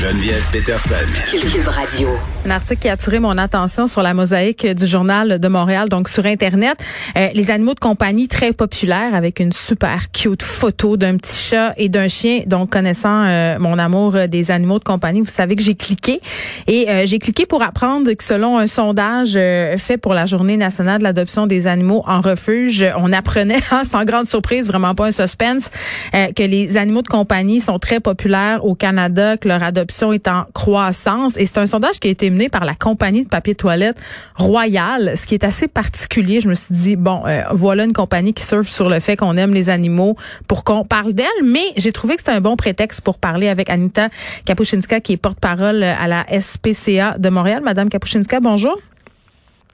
Geneviève Peterson. Cube Radio. Un article qui a attiré mon attention sur la mosaïque du journal de Montréal, donc sur Internet. Euh, les animaux de compagnie très populaires avec une super cute photo d'un petit chat et d'un chien. Donc, connaissant euh, mon amour des animaux de compagnie, vous savez que j'ai cliqué. Et euh, j'ai cliqué pour apprendre que selon un sondage fait pour la Journée nationale de l'adoption des animaux en refuge, on apprenait, hein, sans grande surprise, vraiment pas un suspense, que les animaux de compagnie sont très populaires au Canada, que leur adoption est en croissance. Et c'est un sondage qui a été mené par la compagnie de papier toilette Royal, ce qui est assez particulier. Je me suis dit, bon, euh, voilà une compagnie qui surfe sur le fait qu'on aime les animaux pour qu'on parle d'elle, mais j'ai trouvé que c'était un bon prétexte pour parler avec Anita Kapuscinska, qui est porte-parole à la SPCA de Montréal. Madame Kapuscinska, bonjour.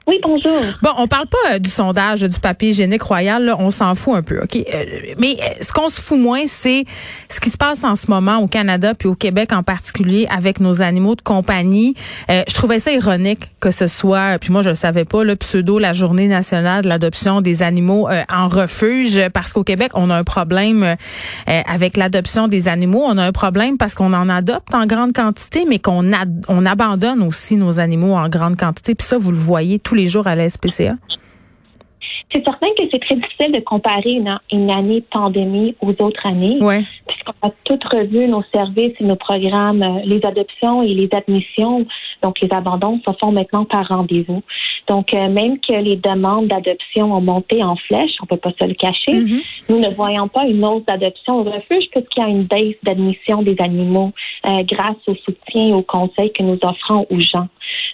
Oui, bonjour. Bon, on parle pas euh, du sondage du papier hygiénique royal, là, on s'en fout un peu, OK? Euh, mais euh, ce qu'on se fout moins, c'est ce qui se passe en ce moment au Canada puis au Québec en particulier avec nos animaux de compagnie. je trouvais ça ironique que ce soit, puis moi je le savais pas, le pseudo la journée nationale de l'adoption des animaux en refuge, parce qu'au Québec, on a un problème avec l'adoption des animaux. On a un problème parce qu'on en adopte en grande quantité, mais qu'on on abandonne aussi nos animaux en grande quantité. Puis ça, vous le voyez les jours à la SPCA? C'est certain que c'est très difficile de comparer une, une, année pandémie aux autres années. Ouais. Puisqu'on a toutes revu nos services et nos programmes, euh, les adoptions et les admissions, donc les abandons, se font maintenant par rendez-vous. Donc, euh, même que les demandes d'adoption ont monté en flèche, on peut pas se le cacher, mm-hmm. nous ne voyons pas une hausse d'adoption au refuge puisqu'il y a une baisse d'admission des animaux euh, grâce au soutien et au conseil que nous offrons aux gens.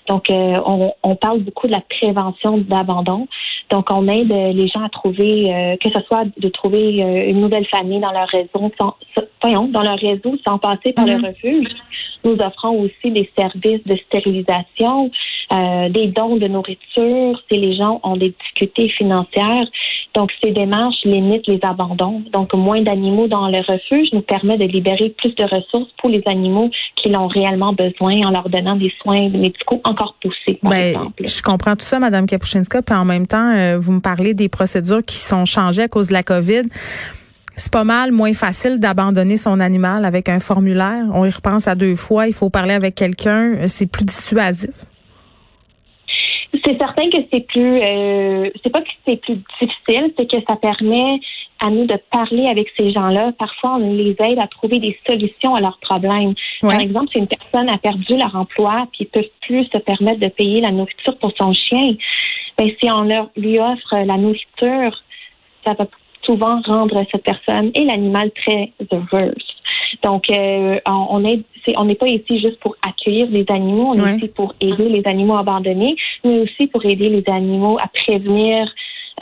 Donc, on, on, parle beaucoup de la prévention d'abandon. Donc, on aide les gens à trouver, euh, que ce soit de trouver euh, une nouvelle famille dans leur réseau, sans, voyons, dans leur réseau sans passer par le mhm. refuge. Nous offrons aussi des services de stérilisation, euh, des dons de nourriture si les gens ont des difficultés financières. Donc, ces démarches limitent les abandons. Donc, moins d'animaux dans le refuge nous permet de libérer plus de ressources pour les animaux qui l'ont réellement besoin en leur donnant des soins médicaux encore par ben, exemple. Je comprends tout ça, Madame Kapuscinska, puis en même temps, euh, vous me parlez des procédures qui sont changées à cause de la COVID c'est pas mal moins facile d'abandonner son animal avec un formulaire. On y repense à deux fois. Il faut parler avec quelqu'un. C'est plus dissuasif. C'est certain que c'est plus, euh, c'est pas que c'est plus difficile, c'est que ça permet à nous de parler avec ces gens-là. Parfois, on les aide à trouver des solutions à leurs problèmes. Par exemple, si une personne a perdu leur emploi puis ils peuvent plus se permettre de payer la nourriture pour son chien, ben si on leur lui offre la nourriture, ça va souvent rendre cette personne et l'animal très heureuse. Donc, euh, on est, on n'est pas ici juste pour accueillir les animaux, on est ici pour aider les animaux abandonnés, mais aussi pour aider les animaux à prévenir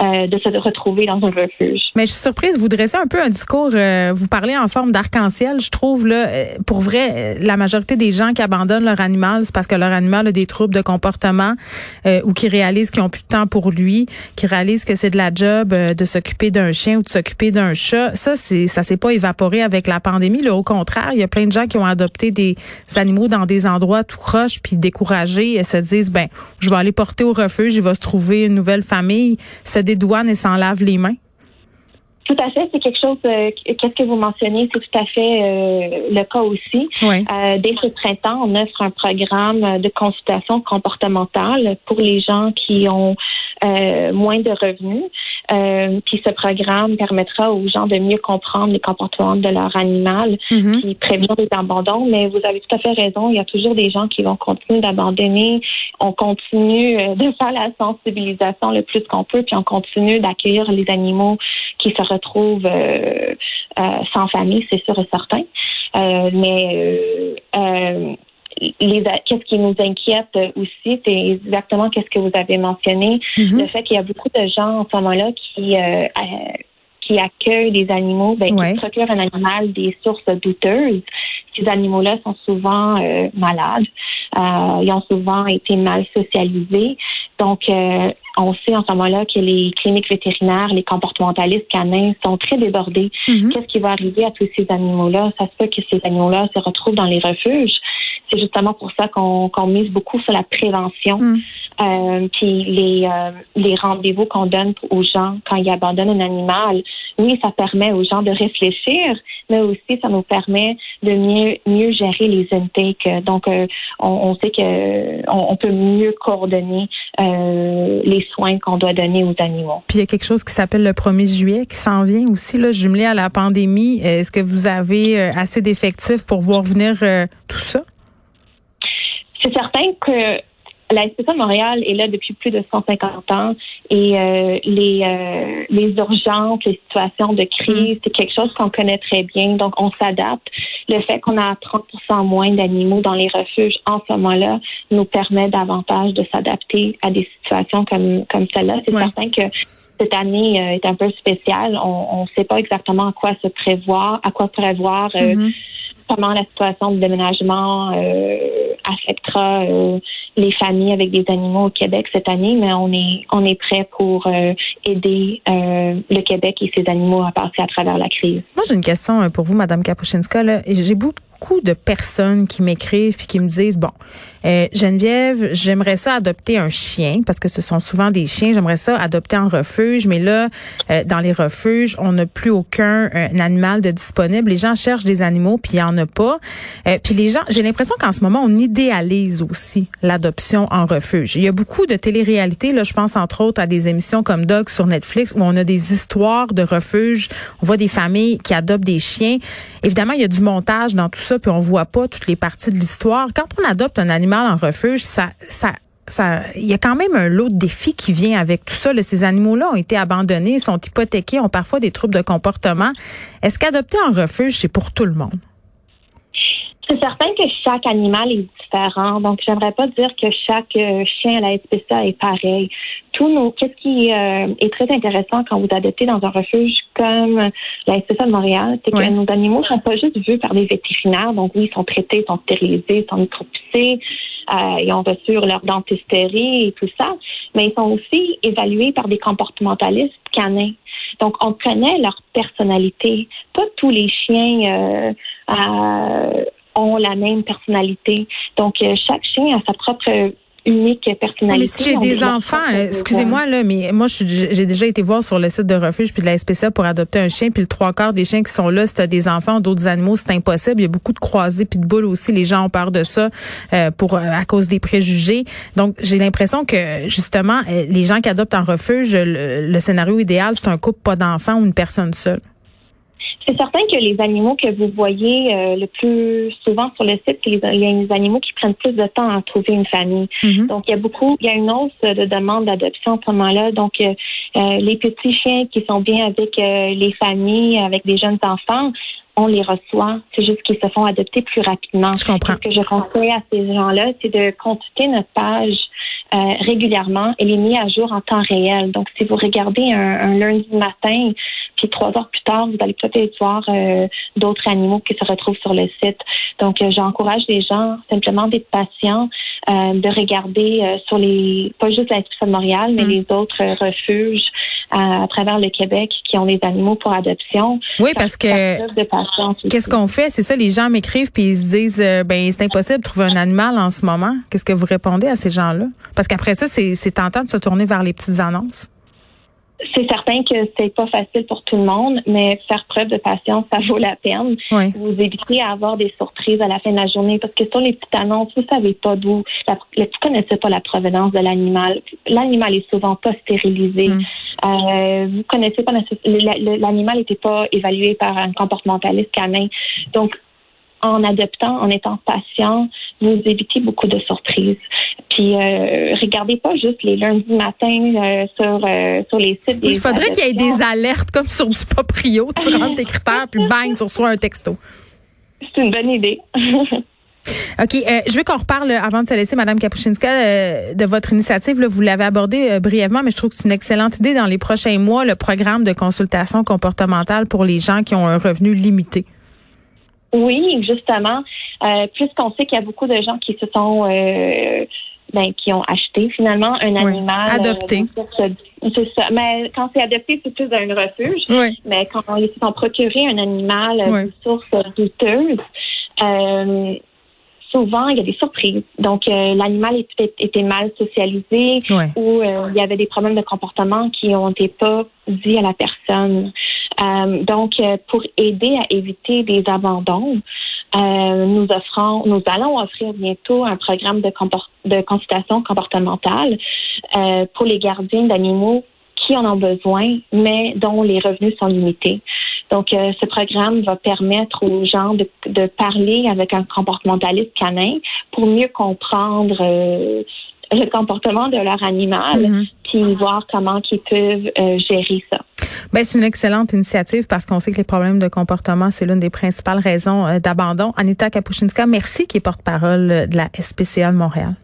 euh, de se retrouver dans un refuge. Mais je suis surprise, vous dressez un peu un discours, euh, vous parlez en forme d'arc-en-ciel, je trouve là, euh, pour vrai, la majorité des gens qui abandonnent leur animal, c'est parce que leur animal a des troubles de comportement ou qui réalisent qu'ils ont plus de temps pour lui, qui réalisent que c'est de la job de s'occuper d'un chien ou de s'occuper d'un chat. Ça, c'est ça s'est pas évaporé avec la pandémie. Là, au contraire, il y a plein de gens qui ont adopté des animaux dans des endroits tout croches puis découragés et se disent ben, je vais aller porter au refuge, il va se trouver une nouvelle famille des douanes et s'en lave les mains? Tout à fait, c'est quelque chose, euh, qu'est-ce que vous mentionnez, c'est tout à fait euh, le cas aussi. Euh, dès ce printemps, on offre un programme de consultation comportementale pour les gens qui ont moins de revenus. puis ce programme permettra aux gens de mieux comprendre les comportements de leur animal, mm-hmm. qui prévient des abandons. Mais vous avez tout à fait raison, il y a toujours des gens qui vont continuer d'abandonner. On continue de faire la sensibilisation le plus qu'on peut, puis on continue d'accueillir les animaux qui se retrouvent euh, euh, sans famille, c'est sûr et certain. Euh, mais qu'est-ce qui nous inquiète aussi, c'est exactement qu'est-ce que vous avez mentionné, mm-hmm. le fait qu'il y a beaucoup de gens en ce moment-là qui qui accueillent des animaux, ben, qui procurent un animal des sources douteuses. Ces animaux-là sont souvent malades. ils ont souvent été mal socialisés. Donc, euh, on sait en ce moment-là que les cliniques vétérinaires, les comportementalistes canins sont très débordés. Mhm. Qu'est-ce qui va arriver à tous ces animaux-là? Ça se peut que ces animaux-là se retrouvent dans les refuges. c'est justement pour ça qu'on mise beaucoup sur la prévention. Mm. Euh, puis les, euh, les rendez-vous qu'on donne aux gens quand ils abandonnent un animal, oui, ça permet aux gens de réfléchir, mais aussi ça nous permet de mieux mieux gérer les intakes. Donc, euh, on, on, sait que on, peut mieux coordonner euh, les soins qu'on doit donner aux animaux. Puis il y a quelque chose qui s'appelle le 1er juillet qui s'en vient aussi là, jumelé à la pandémie. Est-ce que vous avez assez d'effectifs pour voir venir tout ça? C'est certain que la SPCA de Montréal est là depuis plus de 150 ans et euh, les, euh, les urgences, les situations de crise, mm. c'est quelque chose qu'on connaît très bien. Donc, on s'adapte. Le fait qu'on a 30% moins d'animaux dans les refuges en ce moment-là nous permet davantage de s'adapter à des situations comme, comme celle-là. C'est certain que cette année euh, est un peu spéciale. On ne sait pas exactement à quoi se prévoir, à quoi prévoir. Mm-hmm. Comment la situation de déménagement affectera les familles avec des animaux au Québec cette année, mais on est on est prêt pour euh, aider euh, le Québec et ses animaux à passer à travers la crise. Moi, j'ai une question euh, pour vous, Madame Kapuscinska. J'ai beaucoup de personnes qui m'écrivent et qui me disent bon, euh, Geneviève, j'aimerais ça adopter un chien parce que ce sont souvent des chiens. J'aimerais ça adopter en refuge, mais là, euh, dans les refuges, on n'a plus aucun euh, animal de disponible. Les gens cherchent des animaux, puis il n'y en a pas. puis les gens, j'ai l'impression qu'en ce moment, on idéalise aussi l'adoption en refuge. Il y a beaucoup de télé-réalité. Là, je pense entre autres à des émissions comme Dog sur Netflix où on a des histoires de refuges. On voit des familles qui adoptent des chiens. Évidemment, il y a du montage dans tout ça, puis on voit pas toutes les parties de l'histoire. Quand on adopte un animal en refuge, ça, ça, il y a quand même un lot de défis qui vient avec tout ça. Ces animaux-là ont été abandonnés, sont hypothéqués, ont parfois des troubles de comportement. Est-ce qu'adopter en refuge, c'est pour tout le monde? C'est certain que chaque animal est différent. Donc, j'aimerais pas dire que chaque euh, chien à la SPCA est pareil. Tout nos, qu'est-ce qui euh, est très intéressant quand vous adoptez dans un refuge comme la SPCA de Montréal, c'est que nos animaux sont pas juste vus par des vétérinaires. Donc, oui, ils sont traités, ils sont stérilisés, ils sont micropissés, euh, ils ont reçu leur dentisterie et tout ça. Mais ils sont aussi évalués par des comportementalistes canins. Donc, on connaît leur personnalité. Pas tous les chiens euh, ont la même personnalité. Donc, euh, chaque chien a sa propre unique personnalité. Mais si j'ai des enfants, euh, excusez-moi là, mais moi j'ai déjà été voir sur le site de refuge puis de la SPCA pour adopter un chien, puis le trois quarts des chiens qui sont là, si tu as des enfants ou d'autres animaux, c'est impossible. Il y a beaucoup de croisés puis de boules aussi. Les gens ont peur de ça euh, pour à cause des préjugés. Donc j'ai l'impression que justement les gens qui adoptent en refuge, le scénario idéal c'est un couple pas d'enfants ou une personne seule. C'est certain que les animaux que vous voyez euh, le plus souvent sur le site, y a des animaux qui prennent plus de temps à trouver une famille. Mhm. Donc, il y a beaucoup, il y a une hausse de demandes d'adoption en ce moment-là. Donc, euh, euh, les petits chiens qui sont bien avec les familles, avec des jeunes enfants, on les reçoit. C'est juste qu'ils se font adopter plus rapidement. Je comprends. Ce que je conseille à ces gens-là, c'est de consulter notre page régulièrement. Elle est mise à jour en temps réel. Donc, si vous regardez un, un lundi matin, puis trois heures plus tard, vous allez peut-être voir euh, d'autres animaux qui se retrouvent sur le site. Donc, euh, j'encourage les gens simplement d'être patients, euh, de regarder sur les, pas juste l'institution de Montréal, mais mm. les autres refuges à, travers le Québec qui ont des animaux pour adoption. Oui, parce que qu'est-ce qu'on fait? C'est ça, les gens m'écrivent puis ils se disent, ben c'est impossible de trouver un animal en ce moment. Qu'est-ce que vous répondez à ces gens-là? Parce qu'après ça, c'est tentant de se tourner vers les petites annonces. C'est certain que c'est pas facile pour tout le monde, mais faire preuve de patience, ça vaut la peine. Vous évitez à avoir des surprises à la fin de la journée parce que sur les petites annonces, vous savez pas d'où, vous connaissez pas la provenance de l'animal. L'animal est souvent pas stérilisé. Mm. Euh, vous connaissez pas l'animal n'était pas évalué par un comportementaliste canin. Donc en adoptant, en étant patient, vous évitez beaucoup de surprises. Puis euh, regardez pas juste les lundis matins euh, sur euh, sur les sites des Il faudrait qu'il y ait des alertes comme sur du Poprio. Tu rentres tes critères, puis bang, tu reçois un texto. C'est une bonne idée. OK, je veux qu'on reparle avant de se laisser, Madame Kapuscinska, de votre initiative. Là, vous l'avez abordé brièvement, mais je trouve que c'est une excellente idée dans les prochains mois, le programme de consultation comportementale pour les gens qui ont un revenu limité. Oui, justement. Puisqu'on sait qu'il y a beaucoup de gens qui se sont ben, qui ont acheté finalement un animal. Euh, adopté. c'est ça. Mais quand c'est adopté, c'est plus un refuge. Oui. Mais quand ils se sont procurés un animal euh, de source douteuse, euh, souvent, il y a des surprises. Donc, euh, l'animal était, mal socialisé ou il y avait des problèmes de comportement qui ont été pas dits à la personne. donc, pour aider à éviter des abandons, nous offrons, nous allons offrir bientôt un programme de, de consultation comportementale pour les gardiens d'animaux qui en ont besoin, mais dont les revenus sont limités. Donc, euh, ce programme va permettre aux gens de, de, parler avec un comportementaliste canin pour mieux comprendre euh, le comportement de leur animal, mm-hmm. Voir comment ils peuvent euh, gérer ça. Ben, c'est une excellente initiative parce qu'on sait que les problèmes de comportement, c'est l'une des principales raisons d'abandon. Anita Kapuscinska, merci, qui est porte-parole de la SPCA Montréal.